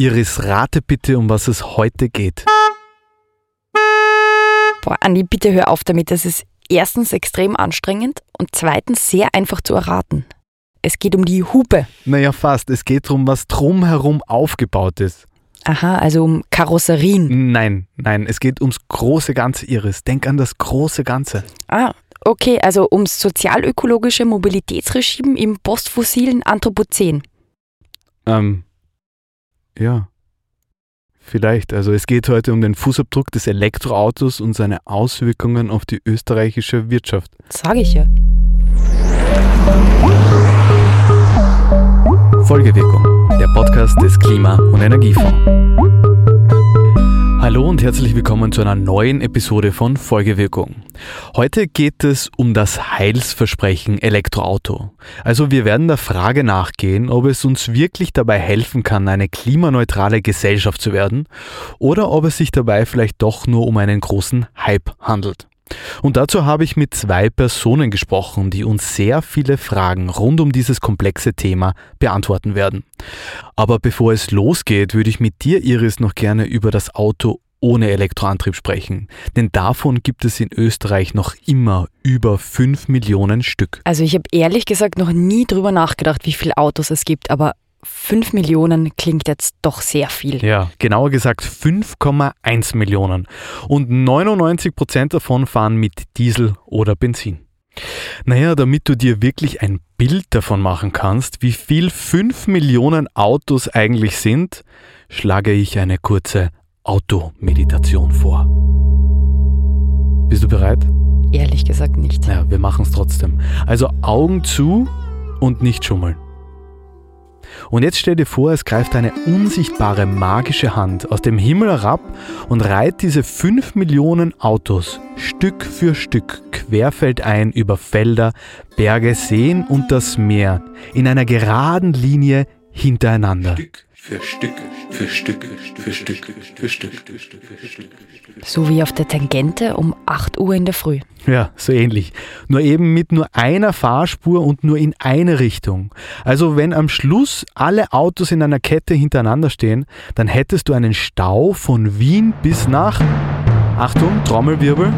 Iris, rate bitte, um was es heute geht. Boah, Andi, bitte hör auf damit. Das ist erstens extrem anstrengend und zweitens sehr einfach zu erraten. Es geht um die Hupe. Naja, fast. Es geht darum, was drumherum aufgebaut ist. Aha, also um Karosserien. Nein, nein, es geht ums große Ganze, Iris. Denk an das große Ganze. Ah, okay, also ums sozialökologische Mobilitätsregime im postfossilen Anthropozän. Ähm, ja. Vielleicht. Also es geht heute um den Fußabdruck des Elektroautos und seine Auswirkungen auf die österreichische Wirtschaft. Sag ich ja. Folgewirkung, der Podcast des Klima- und Energiefonds. Hallo und herzlich willkommen zu einer neuen Episode von Folgewirkung. Heute geht es um das Heilsversprechen Elektroauto. Also wir werden der Frage nachgehen, ob es uns wirklich dabei helfen kann, eine klimaneutrale Gesellschaft zu werden oder ob es sich dabei vielleicht doch nur um einen großen Hype handelt. Und dazu habe ich mit zwei Personen gesprochen, die uns sehr viele Fragen rund um dieses komplexe Thema beantworten werden. Aber bevor es losgeht, würde ich mit dir, Iris, noch gerne über das Auto ohne Elektroantrieb sprechen. Denn davon gibt es in Österreich noch immer über 5 Millionen Stück. Also ich habe ehrlich gesagt noch nie drüber nachgedacht, wie viele Autos es gibt, aber 5 Millionen klingt jetzt doch sehr viel. Ja, genauer gesagt 5,1 Millionen. Und 99 Prozent davon fahren mit Diesel oder Benzin. Naja, damit du dir wirklich ein Bild davon machen kannst, wie viel 5 Millionen Autos eigentlich sind, schlage ich eine kurze Automeditation vor. Bist du bereit? Ehrlich gesagt nicht. Ja, wir machen es trotzdem. Also Augen zu und nicht schummeln. Und jetzt stell dir vor, es greift eine unsichtbare magische Hand aus dem Himmel herab und reiht diese 5 Millionen Autos Stück für Stück querfeldein über Felder, Berge, Seen und das Meer in einer geraden Linie hintereinander. Stück für Stück für Stück für Stück für Stück für Stück für Stück. So wie auf der Tangente um 8 Uhr in der Früh. Ja, so ähnlich. Nur eben mit nur einer Fahrspur und nur in eine Richtung. Also wenn am Schluss alle Autos in einer Kette hintereinander stehen, dann hättest du einen Stau von Wien bis nach, Achtung, Trommelwirbel,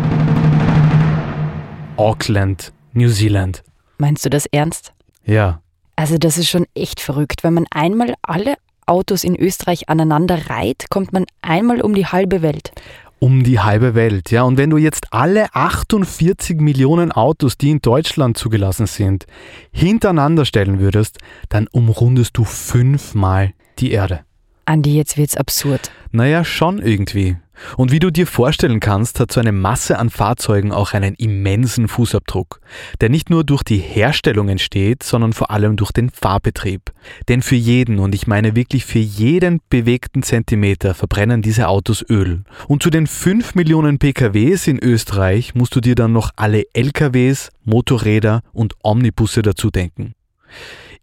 Auckland, New Zealand. Meinst du das ernst? Ja, Also das ist schon echt verrückt. Wenn man einmal alle Autos in Österreich aneinander reiht, kommt man einmal um die halbe Welt. um die halbe Welt. Ja, und wenn du jetzt alle 48 Millionen Autos, die in Deutschland zugelassen sind, hintereinander stellen würdest, dann umrundest du fünfmal die Erde. Andi, jetzt wird's absurd. Naja, schon irgendwie. Und wie du dir vorstellen kannst, hat so eine Masse an Fahrzeugen auch einen immensen Fußabdruck, der nicht nur durch die Herstellung entsteht, sondern vor allem durch den Fahrbetrieb. Denn für jeden, und ich meine wirklich für jeden bewegten Zentimeter, verbrennen diese Autos Öl. Und zu den 5 Millionen PKWs in Österreich musst du dir dann noch alle LKWs, Motorräder und Omnibusse dazu denken.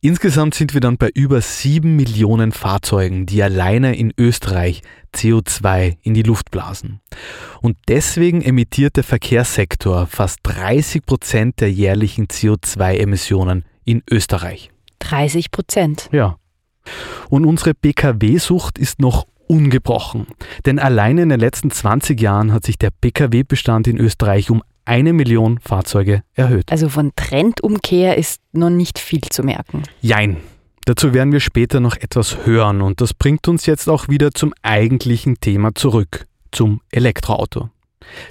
Insgesamt sind wir dann bei über 7 Millionen Fahrzeugen, die alleine in Österreich CO2 in die Luft blasen. Und deswegen emittiert der Verkehrssektor fast 30 Prozent der jährlichen CO2-Emissionen in Österreich. 30 Prozent. Ja. Und unsere PKW-Sucht ist noch ungebrochen. Denn alleine in den letzten 20 Jahren hat sich der PKW-Bestand in Österreich um eine Million Fahrzeuge erhöht. Also von Trendumkehr ist noch nicht viel zu merken. Jein. Dazu werden wir später noch etwas hören und das bringt uns jetzt auch wieder zum eigentlichen Thema zurück, zum Elektroauto.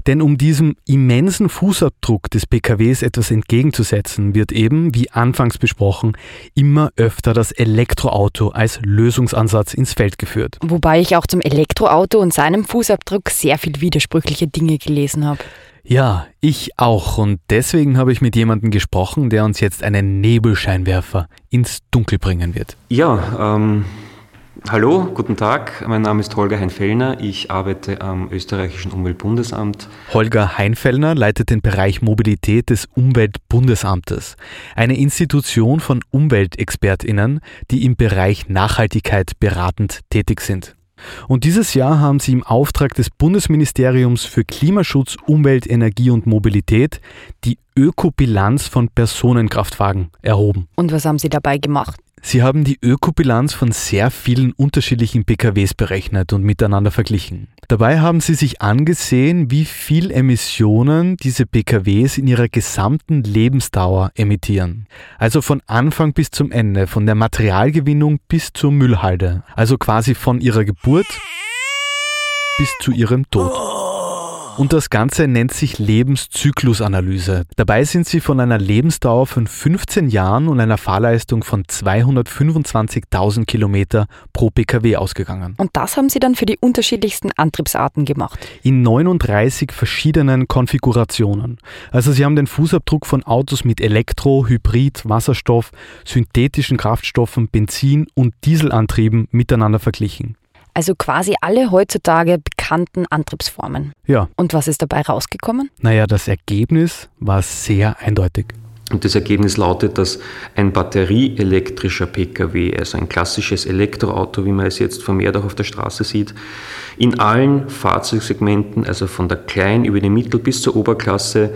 Denn um diesem immensen Fußabdruck des PKWs etwas entgegenzusetzen, wird eben, wie anfangs besprochen, immer öfter das Elektroauto als Lösungsansatz ins Feld geführt. Wobei ich auch zum Elektroauto und seinem Fußabdruck sehr viel widersprüchliche Dinge gelesen habe. Ja, ich auch und deswegen habe ich mit jemandem gesprochen, der uns jetzt einen Nebelscheinwerfer ins Dunkel bringen wird. Ja, ähm, hallo, guten Tag. Mein Name ist Holger Heinfellner. Ich arbeite am österreichischen Umweltbundesamt. Holger Heinfellner leitet den Bereich Mobilität des Umweltbundesamtes, eine Institution von Umweltexpertinnen, die im Bereich Nachhaltigkeit beratend tätig sind. Und dieses Jahr haben sie im Auftrag des Bundesministeriums für Klimaschutz, Umwelt, Energie und Mobilität die Ökobilanz von Personenkraftwagen erhoben. Und was haben Sie dabei gemacht? Sie haben die Ökobilanz von sehr vielen unterschiedlichen PKWs berechnet und miteinander verglichen. Dabei haben Sie sich angesehen, wie viel Emissionen diese PKWs in ihrer gesamten Lebensdauer emittieren. Also von Anfang bis zum Ende, von der Materialgewinnung bis zur Müllhalde. Also quasi von ihrer Geburt bis zu ihrem Tod. Und das Ganze nennt sich Lebenszyklusanalyse. Dabei sind sie von einer Lebensdauer von 15 Jahren und einer Fahrleistung von 225.000 Kilometer pro Pkw ausgegangen. Und das haben sie dann für die unterschiedlichsten Antriebsarten gemacht. In 39 verschiedenen Konfigurationen. Also sie haben den Fußabdruck von Autos mit Elektro, Hybrid, Wasserstoff, synthetischen Kraftstoffen, Benzin und Dieselantrieben miteinander verglichen. Also quasi alle heutzutage bekannten Antriebsformen. Ja. Und was ist dabei rausgekommen? Naja, das Ergebnis war sehr eindeutig. Und das Ergebnis lautet, dass ein batterieelektrischer Pkw, also ein klassisches Elektroauto, wie man es jetzt vermehrt auch auf der Straße sieht, in allen Fahrzeugsegmenten, also von der Klein- über die Mittel- bis zur Oberklasse,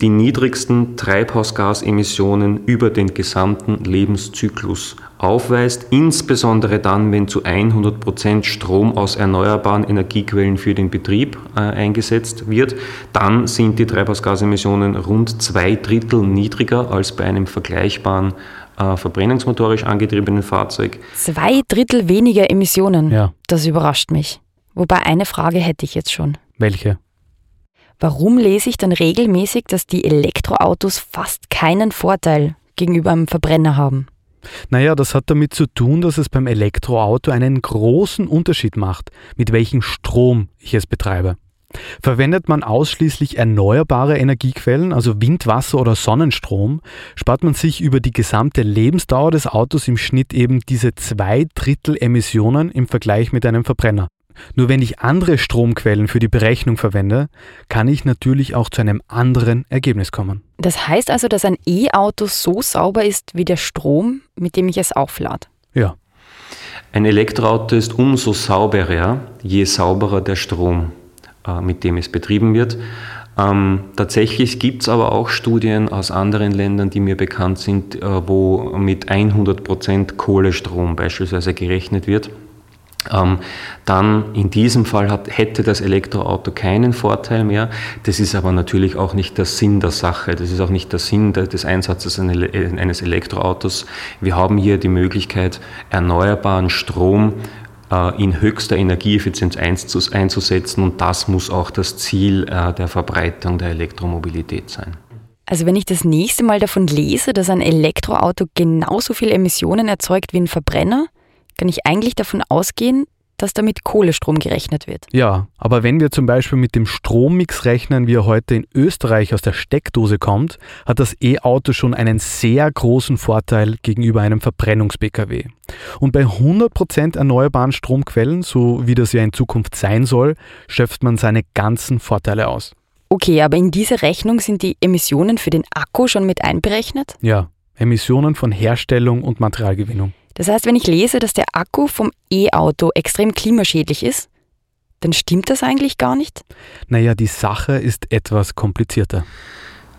die niedrigsten Treibhausgasemissionen über den gesamten Lebenszyklus aufweist, insbesondere dann, wenn zu 100 Prozent Strom aus erneuerbaren Energiequellen für den Betrieb äh, eingesetzt wird, dann sind die Treibhausgasemissionen rund zwei Drittel niedriger als bei einem vergleichbaren äh, verbrennungsmotorisch angetriebenen Fahrzeug. Zwei Drittel weniger Emissionen. Ja. Das überrascht mich. Wobei eine Frage hätte ich jetzt schon. Welche? Warum lese ich dann regelmäßig, dass die Elektroautos fast keinen Vorteil gegenüber einem Verbrenner haben? Naja, das hat damit zu tun, dass es beim Elektroauto einen großen Unterschied macht, mit welchem Strom ich es betreibe. Verwendet man ausschließlich erneuerbare Energiequellen, also Wind, Wasser oder Sonnenstrom, spart man sich über die gesamte Lebensdauer des Autos im Schnitt eben diese zwei Drittel Emissionen im Vergleich mit einem Verbrenner. Nur wenn ich andere Stromquellen für die Berechnung verwende, kann ich natürlich auch zu einem anderen Ergebnis kommen. Das heißt also, dass ein E-Auto so sauber ist wie der Strom, mit dem ich es auflade. Ja. Ein Elektroauto ist umso sauberer, je sauberer der Strom, äh, mit dem es betrieben wird. Ähm, tatsächlich gibt es aber auch Studien aus anderen Ländern, die mir bekannt sind, äh, wo mit 100% Kohlestrom beispielsweise gerechnet wird. Ähm, dann in diesem Fall hat, hätte das Elektroauto keinen Vorteil mehr. Das ist aber natürlich auch nicht der Sinn der Sache. Das ist auch nicht der Sinn des Einsatzes eines Elektroautos. Wir haben hier die Möglichkeit, erneuerbaren Strom äh, in höchster Energieeffizienz einzusetzen und das muss auch das Ziel äh, der Verbreitung der Elektromobilität sein. Also wenn ich das nächste Mal davon lese, dass ein Elektroauto genauso viel Emissionen erzeugt wie ein Verbrenner, kann ich eigentlich davon ausgehen, dass damit Kohlestrom gerechnet wird. Ja, aber wenn wir zum Beispiel mit dem Strommix rechnen, wie er heute in Österreich aus der Steckdose kommt, hat das E-Auto schon einen sehr großen Vorteil gegenüber einem Verbrennungs-Pkw. Und bei 100% erneuerbaren Stromquellen, so wie das ja in Zukunft sein soll, schöpft man seine ganzen Vorteile aus. Okay, aber in diese Rechnung sind die Emissionen für den Akku schon mit einberechnet? Ja, Emissionen von Herstellung und Materialgewinnung. Das heißt, wenn ich lese, dass der Akku vom E-Auto extrem klimaschädlich ist, dann stimmt das eigentlich gar nicht? Naja, die Sache ist etwas komplizierter.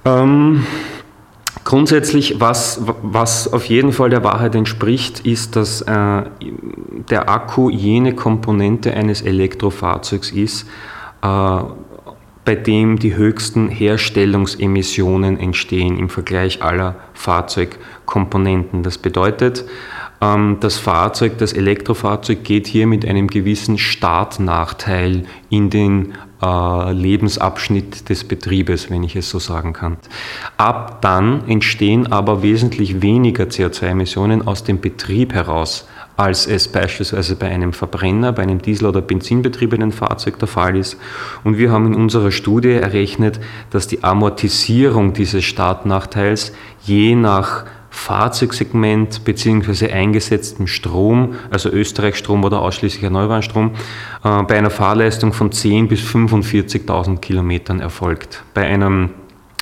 Ähm, grundsätzlich, was, was auf jeden Fall der Wahrheit entspricht, ist, dass äh, der Akku jene Komponente eines Elektrofahrzeugs ist, äh, bei dem die höchsten Herstellungsemissionen entstehen im Vergleich aller Fahrzeugkomponenten. Das bedeutet, das Fahrzeug, das Elektrofahrzeug geht hier mit einem gewissen Startnachteil in den äh, Lebensabschnitt des Betriebes, wenn ich es so sagen kann. Ab dann entstehen aber wesentlich weniger CO2-Emissionen aus dem Betrieb heraus, als es beispielsweise bei einem Verbrenner, bei einem Diesel- oder Benzinbetriebenen Fahrzeug der Fall ist. Und wir haben in unserer Studie errechnet, dass die Amortisierung dieses Startnachteils je nach Fahrzeugsegment bzw. eingesetztem Strom, also Österreichstrom oder ausschließlich erneuerbaren Strom, äh, bei einer Fahrleistung von 10.000 bis 45.000 Kilometern erfolgt. Bei einem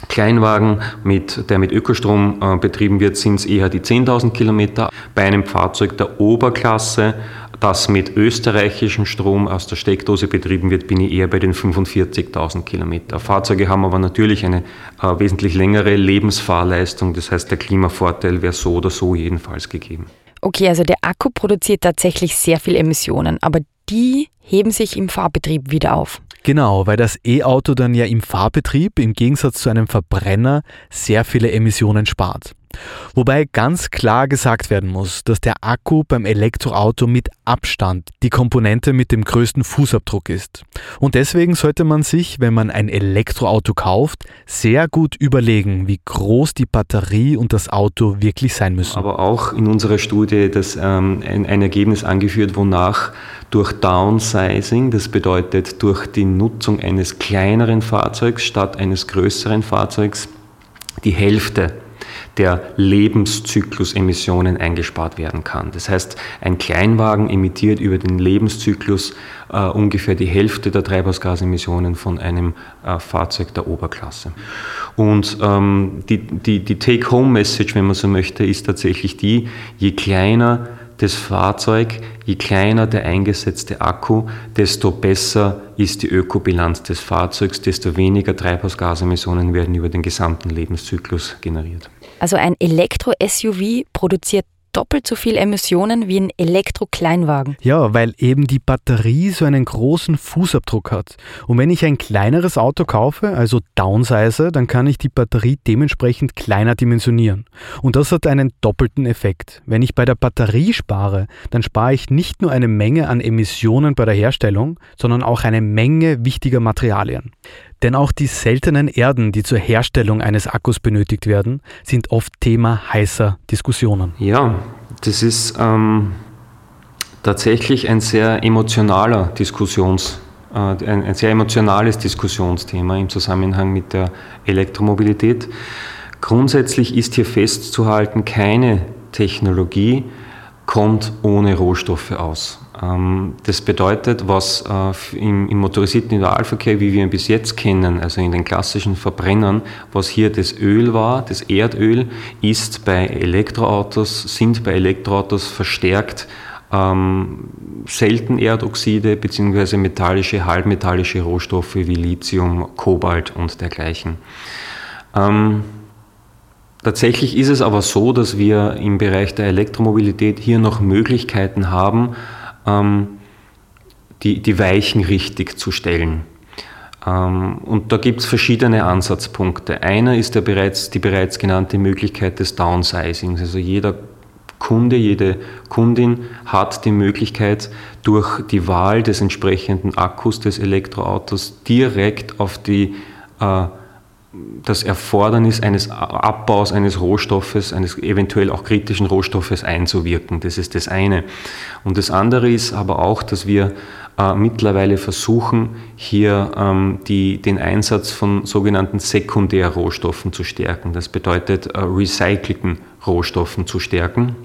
Kleinwagen, mit, der mit Ökostrom äh, betrieben wird, sind es eher die 10.000 Kilometer. Bei einem Fahrzeug der Oberklasse das mit österreichischem Strom aus der Steckdose betrieben wird, bin ich eher bei den 45.000 Kilometer. Fahrzeuge haben aber natürlich eine äh, wesentlich längere Lebensfahrleistung, das heißt der Klimavorteil wäre so oder so jedenfalls gegeben. Okay, also der Akku produziert tatsächlich sehr viel Emissionen, aber die heben sich im Fahrbetrieb wieder auf. Genau, weil das E-Auto dann ja im Fahrbetrieb im Gegensatz zu einem Verbrenner sehr viele Emissionen spart. Wobei ganz klar gesagt werden muss, dass der Akku beim Elektroauto mit Abstand die Komponente mit dem größten Fußabdruck ist. Und deswegen sollte man sich, wenn man ein Elektroauto kauft, sehr gut überlegen, wie groß die Batterie und das Auto wirklich sein müssen. Aber auch in unserer Studie das, ähm, ein, ein Ergebnis angeführt, wonach durch Downsizing, das bedeutet durch die Nutzung eines kleineren Fahrzeugs statt eines größeren Fahrzeugs, die Hälfte der Lebenszyklusemissionen eingespart werden kann. Das heißt, ein Kleinwagen emittiert über den Lebenszyklus äh, ungefähr die Hälfte der Treibhausgasemissionen von einem äh, Fahrzeug der Oberklasse. Und ähm, die, die, die Take-Home-Message, wenn man so möchte, ist tatsächlich die, je kleiner das Fahrzeug, je kleiner der eingesetzte Akku, desto besser ist die Ökobilanz des Fahrzeugs, desto weniger Treibhausgasemissionen werden über den gesamten Lebenszyklus generiert. Also ein Elektro-SUV produziert doppelt so viel Emissionen wie ein Elektro-Kleinwagen. Ja, weil eben die Batterie so einen großen Fußabdruck hat. Und wenn ich ein kleineres Auto kaufe, also downsize, dann kann ich die Batterie dementsprechend kleiner dimensionieren. Und das hat einen doppelten Effekt. Wenn ich bei der Batterie spare, dann spare ich nicht nur eine Menge an Emissionen bei der Herstellung, sondern auch eine Menge wichtiger Materialien. Denn auch die seltenen Erden, die zur Herstellung eines Akkus benötigt werden, sind oft Thema heißer Diskussionen. Ja, das ist ähm, tatsächlich ein sehr emotionaler Diskussions, äh, ein, ein sehr emotionales Diskussionsthema im Zusammenhang mit der Elektromobilität. Grundsätzlich ist hier festzuhalten, keine Technologie kommt ohne Rohstoffe aus. Ähm, das bedeutet, was äh, im, motorisierten Individualverkehr, wie wir ihn bis jetzt kennen, also in den klassischen Verbrennern, was hier das Öl war, das Erdöl, ist bei Elektroautos, sind bei Elektroautos verstärkt ähm, Seltenerdoxide bzw. metallische, halbmetallische Rohstoffe wie Lithium, Kobalt und dergleichen. Ähm, tatsächlich ist es aber so, dass wir im Bereich der Elektromobilität hier noch Möglichkeiten haben, ähm, die, die Weichen richtig zu stellen. Ähm, und da gibt es verschiedene Ansatzpunkte. Einer ist der bereits, die bereits genannte Möglichkeit des Downsizings. Also jeder Kunde, jede Kundin hat die Möglichkeit, durch die Wahl des entsprechenden Akkus des Elektroautos direkt auf die äh, das Erfordernis eines Abbaus eines Rohstoffes, eines eventuell auch kritischen Rohstoffes einzuwirken. Das ist das eine. Und das andere ist aber auch, dass wir äh, mittlerweile versuchen, hier ähm, die, den Einsatz von sogenannten Sekundärrohstoffen zu stärken. Das bedeutet, äh, recycelten Rohstoffen zu stärken.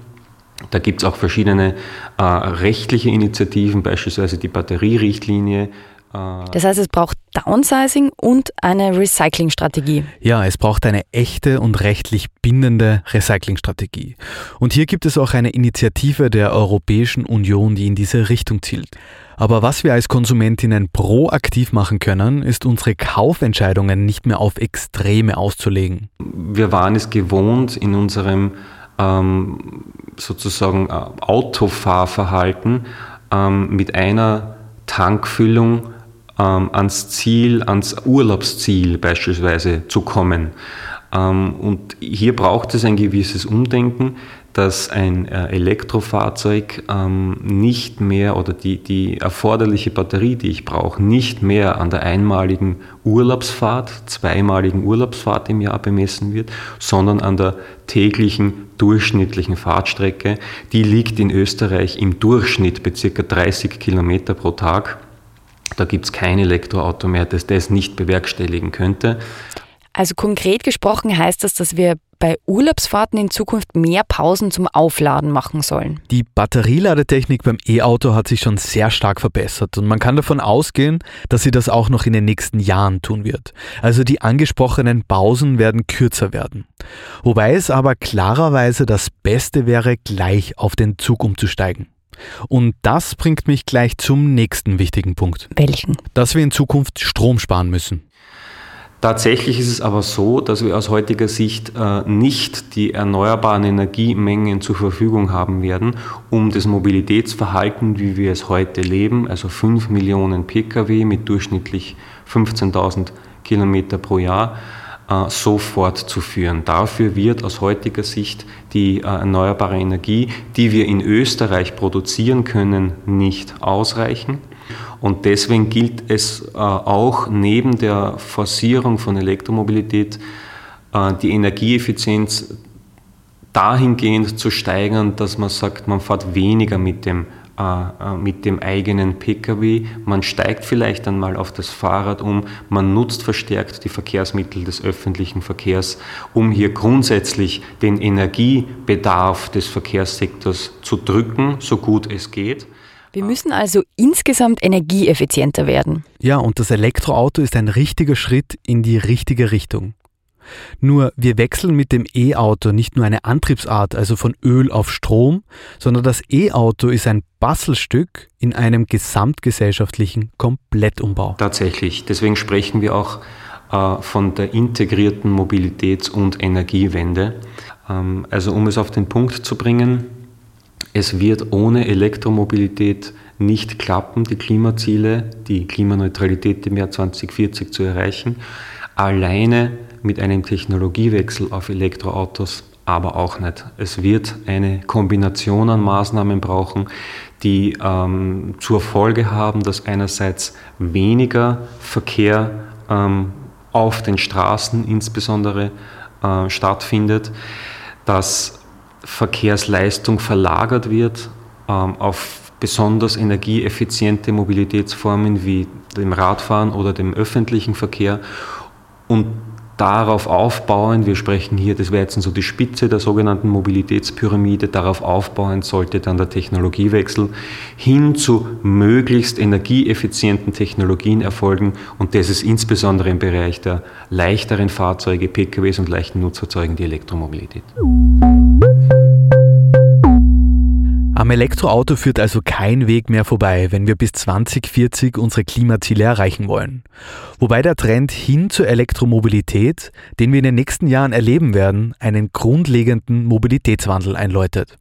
Da gibt es auch verschiedene äh, rechtliche Initiativen, beispielsweise die Batterierichtlinie, das heißt, es braucht Downsizing und eine Recyclingstrategie. Ja, es braucht eine echte und rechtlich bindende Recyclingstrategie. Und hier gibt es auch eine Initiative der Europäischen Union, die in diese Richtung zielt. Aber was wir als Konsumentinnen proaktiv machen können, ist unsere Kaufentscheidungen nicht mehr auf Extreme auszulegen. Wir waren es gewohnt, in unserem ähm, sozusagen äh, Autofahrverhalten ähm, mit einer Tankfüllung ähm, ans Ziel, ans Urlaubsziel beispielsweise zu kommen. Ähm, und hier braucht es ein gewisses Umdenken, dass ein äh, Elektrofahrzeug ähm, nicht mehr oder die, die erforderliche Batterie, die ich brauche, nicht mehr an der einmaligen Urlaubsfahrt, zweimaligen Urlaubsfahrt im Jahr bemessen wird, sondern an der täglichen durchschnittlichen Fahrtstrecke. Die liegt in Österreich im Durchschnitt bei ca. 30 Kilometer pro Tag. Da gibt es kein Elektroauto mehr, das das nicht bewerkstelligen könnte. Also konkret gesprochen heißt das, dass wir bei Urlaubsfahrten in Zukunft mehr Pausen zum Aufladen machen sollen. Die Batterieladetechnik beim E-Auto hat sich schon sehr stark verbessert und man kann davon ausgehen, dass sie das auch noch in den nächsten Jahren tun wird. Also die angesprochenen Pausen werden kürzer werden. Wobei es aber klarerweise das Beste wäre, gleich auf den Zug umzusteigen. Und das bringt mich gleich zum nächsten wichtigen Punkt. Welchen? Dass wir in Zukunft Strom sparen müssen. Tatsächlich ist es aber so, dass wir aus heutiger Sicht äh, nicht die erneuerbaren Energiemengen zur Verfügung haben werden, um das Mobilitätsverhalten, wie wir es heute leben, also 5 Millionen Pkw mit durchschnittlich 15.000 Kilometer pro Jahr, so fortzuführen. Dafür wird aus heutiger Sicht die äh, erneuerbare Energie, die wir in Österreich produzieren können, nicht ausreichen. Und deswegen gilt es äh, auch neben der Forcierung von Elektromobilität äh, die Energieeffizienz dahingehend zu steigern, dass man sagt, man fährt weniger mit dem, äh, mit dem eigenen Pkw, man steigt vielleicht einmal auf das Fahrrad um, man nutzt verstärkt die Verkehrsmittel des öffentlichen Verkehrs, um hier grundsätzlich den Energiebedarf des Verkehrssektors zu drücken, so gut es geht. Wir müssen also insgesamt energieeffizienter werden. Ja, und das Elektroauto ist ein richtiger Schritt in die richtige Richtung. Nur wir wechseln mit dem E-Auto nicht nur eine Antriebsart, also von Öl auf Strom, sondern das E-Auto ist ein Bastelstück in einem gesamtgesellschaftlichen Komplettumbau. Tatsächlich, deswegen sprechen wir auch äh, von der integrierten Mobilitäts- und Energiewende. Ähm, also um es auf den Punkt zu bringen, es wird ohne Elektromobilität nicht klappen, die Klimaziele, die Klimaneutralität im Jahr 2040 zu erreichen. Alleine mit einem Technologiewechsel auf Elektroautos aber auch nicht. Es wird eine Kombination an Maßnahmen brauchen, die ähm, zur Folge haben, dass einerseits weniger Verkehr ähm, auf den Straßen insbesondere äh, stattfindet, dass Verkehrsleistung verlagert wird ähm, auf besonders energieeffiziente Mobilitätsformen wie dem Radfahren oder dem öffentlichen Verkehr und darauf aufbauen, wir sprechen hier, das wäre jetzt so die Spitze der sogenannten Mobilitätspyramide, darauf aufbauend sollte dann der Technologiewechsel hin zu möglichst energieeffizienten Technologien erfolgen und das ist insbesondere im Bereich der leichteren Fahrzeuge, PKWs und leichten Nutzfahrzeugen die Elektromobilität. Am Elektroauto führt also kein Weg mehr vorbei, wenn wir bis 2040 unsere Klimaziele erreichen wollen. Wobei der Trend hin zur Elektromobilität, den wir in den nächsten Jahren erleben werden, einen grundlegenden Mobilitätswandel einläutet.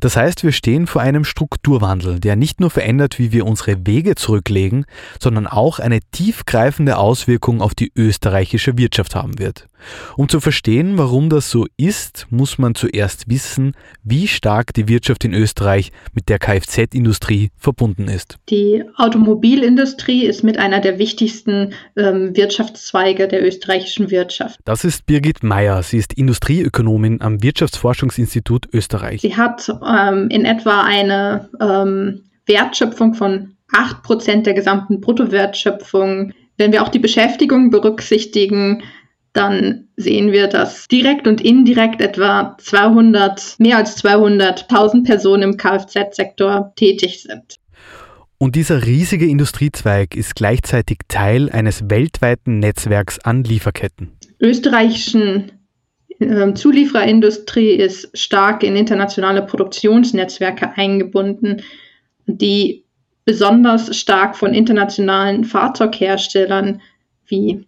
Das heißt, wir stehen vor einem Strukturwandel, der nicht nur verändert, wie wir unsere Wege zurücklegen, sondern auch eine tiefgreifende Auswirkung auf die österreichische Wirtschaft haben wird. Um zu verstehen, warum das so ist, muss man zuerst wissen, wie stark die Wirtschaft in Österreich mit der Kfz-Industrie verbunden ist. Die Automobilindustrie ist mit einer der wichtigsten ähm, Wirtschaftszweige der österreichischen Wirtschaft. Das ist Birgit Meyer. Sie ist Industrieökonomin am Wirtschaftsforschungsinstitut Österreich. Sie hat ähm, in etwa eine ähm, Wertschöpfung von 8% der gesamten Bruttowertschöpfung. Wenn wir auch die Beschäftigung berücksichtigen, dann sehen wir, dass direkt und indirekt etwa 200, mehr als 200.000 Personen im Kfz-Sektor tätig sind. Und dieser riesige Industriezweig ist gleichzeitig Teil eines weltweiten Netzwerks an Lieferketten. Österreichischen äh, Zuliefererindustrie ist stark in internationale Produktionsnetzwerke eingebunden, die besonders stark von internationalen Fahrzeugherstellern wie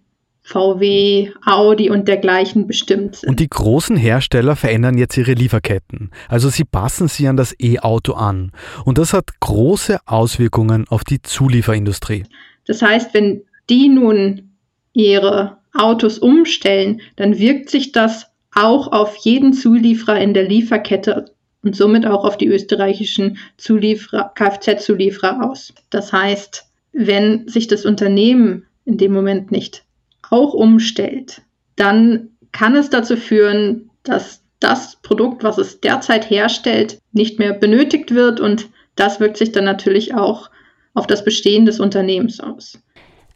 VW, Audi und dergleichen bestimmt sind. Und die großen Hersteller verändern jetzt ihre Lieferketten. Also sie passen sie an das E-Auto an. Und das hat große Auswirkungen auf die Zulieferindustrie. Das heißt, wenn die nun ihre Autos umstellen, dann wirkt sich das auch auf jeden Zulieferer in der Lieferkette und somit auch auf die österreichischen Kfz-Zulieferer aus. Das heißt, wenn sich das Unternehmen in dem Moment nicht auch umstellt, dann kann es dazu führen, dass das Produkt, was es derzeit herstellt, nicht mehr benötigt wird und das wirkt sich dann natürlich auch auf das Bestehen des Unternehmens aus.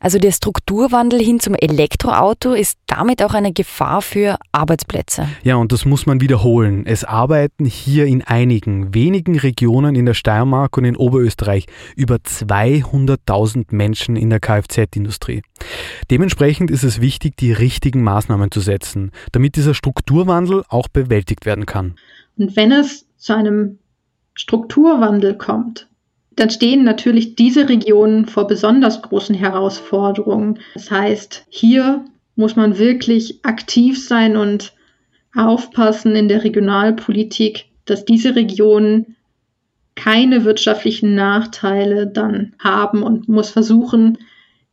Also der Strukturwandel hin zum Elektroauto ist damit auch eine Gefahr für Arbeitsplätze. Ja, und das muss man wiederholen. Es arbeiten hier in einigen wenigen Regionen in der Steiermark und in Oberösterreich über 200.000 Menschen in der Kfz-Industrie. Dementsprechend ist es wichtig, die richtigen Maßnahmen zu setzen, damit dieser Strukturwandel auch bewältigt werden kann. Und wenn es zu einem Strukturwandel kommt, dann stehen natürlich diese Regionen vor besonders großen Herausforderungen. Das heißt, hier muss man wirklich aktiv sein und aufpassen in der Regionalpolitik, dass diese Regionen keine wirtschaftlichen Nachteile dann haben und muss versuchen,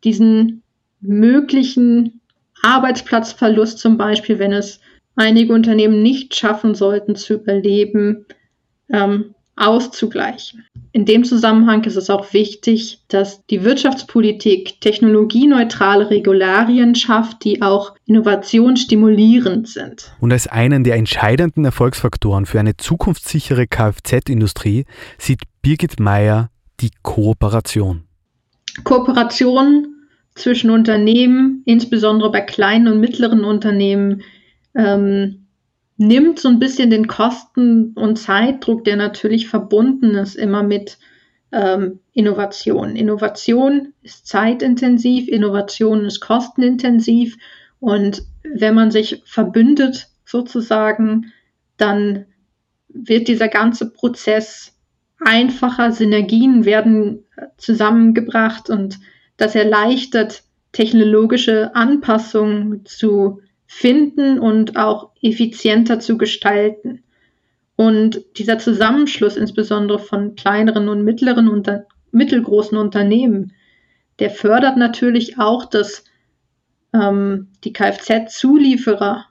diesen möglichen Arbeitsplatzverlust zum Beispiel, wenn es einige Unternehmen nicht schaffen sollten zu überleben, ähm, auszugleichen. In dem Zusammenhang ist es auch wichtig, dass die Wirtschaftspolitik technologieneutrale Regularien schafft, die auch Innovation stimulierend sind. Und als einen der entscheidenden Erfolgsfaktoren für eine zukunftssichere Kfz-Industrie sieht Birgit Meyer die Kooperation. Kooperation zwischen Unternehmen, insbesondere bei kleinen und mittleren Unternehmen, ähm, nimmt so ein bisschen den Kosten- und Zeitdruck, der natürlich verbunden ist, immer mit ähm, Innovation. Innovation ist zeitintensiv, Innovation ist kostenintensiv und wenn man sich verbündet sozusagen, dann wird dieser ganze Prozess einfacher, Synergien werden zusammengebracht und das erleichtert technologische Anpassungen zu finden und auch effizienter zu gestalten. Und dieser Zusammenschluss insbesondere von kleineren und mittleren und mittelgroßen Unternehmen, der fördert natürlich auch, dass ähm, die Kfz-Zulieferer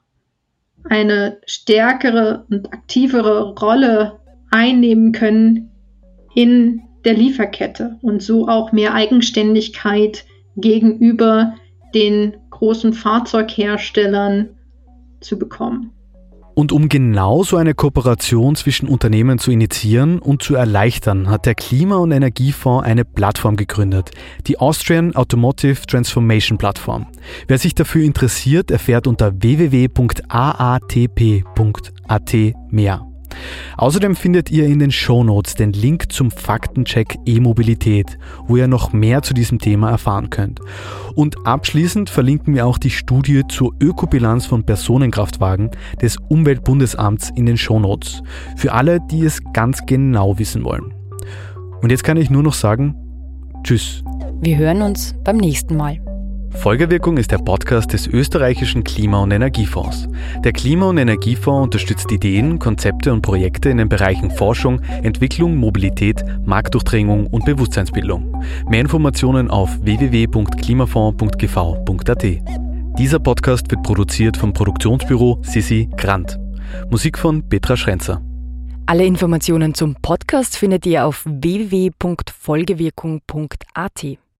eine stärkere und aktivere Rolle einnehmen können in der Lieferkette und so auch mehr Eigenständigkeit gegenüber den großen Fahrzeugherstellern zu bekommen. Und um genau so eine Kooperation zwischen Unternehmen zu initiieren und zu erleichtern, hat der Klima- und Energiefonds eine Plattform gegründet, die Austrian Automotive Transformation Plattform. Wer sich dafür interessiert, erfährt unter www.aatp.at mehr. Außerdem findet ihr in den Shownotes den Link zum Faktencheck E-Mobilität, wo ihr noch mehr zu diesem Thema erfahren könnt. Und abschließend verlinken wir auch die Studie zur Ökobilanz von Personenkraftwagen des Umweltbundesamts in den Shownotes, für alle, die es ganz genau wissen wollen. Und jetzt kann ich nur noch sagen, tschüss. Wir hören uns beim nächsten Mal. Folgewirkung ist der Podcast des österreichischen Klima- und Energiefonds. Der Klima- und Energiefonds unterstützt Ideen, Konzepte und Projekte in den Bereichen Forschung, Entwicklung, Mobilität, Marktdurchdringung und Bewusstseinsbildung. Mehr Informationen auf www.klimafonds.gv.at. Dieser Podcast wird produziert vom Produktionsbüro Sissi Grant. Musik von Petra Schrenzer. Alle Informationen zum Podcast findet ihr auf www.folgewirkung.at.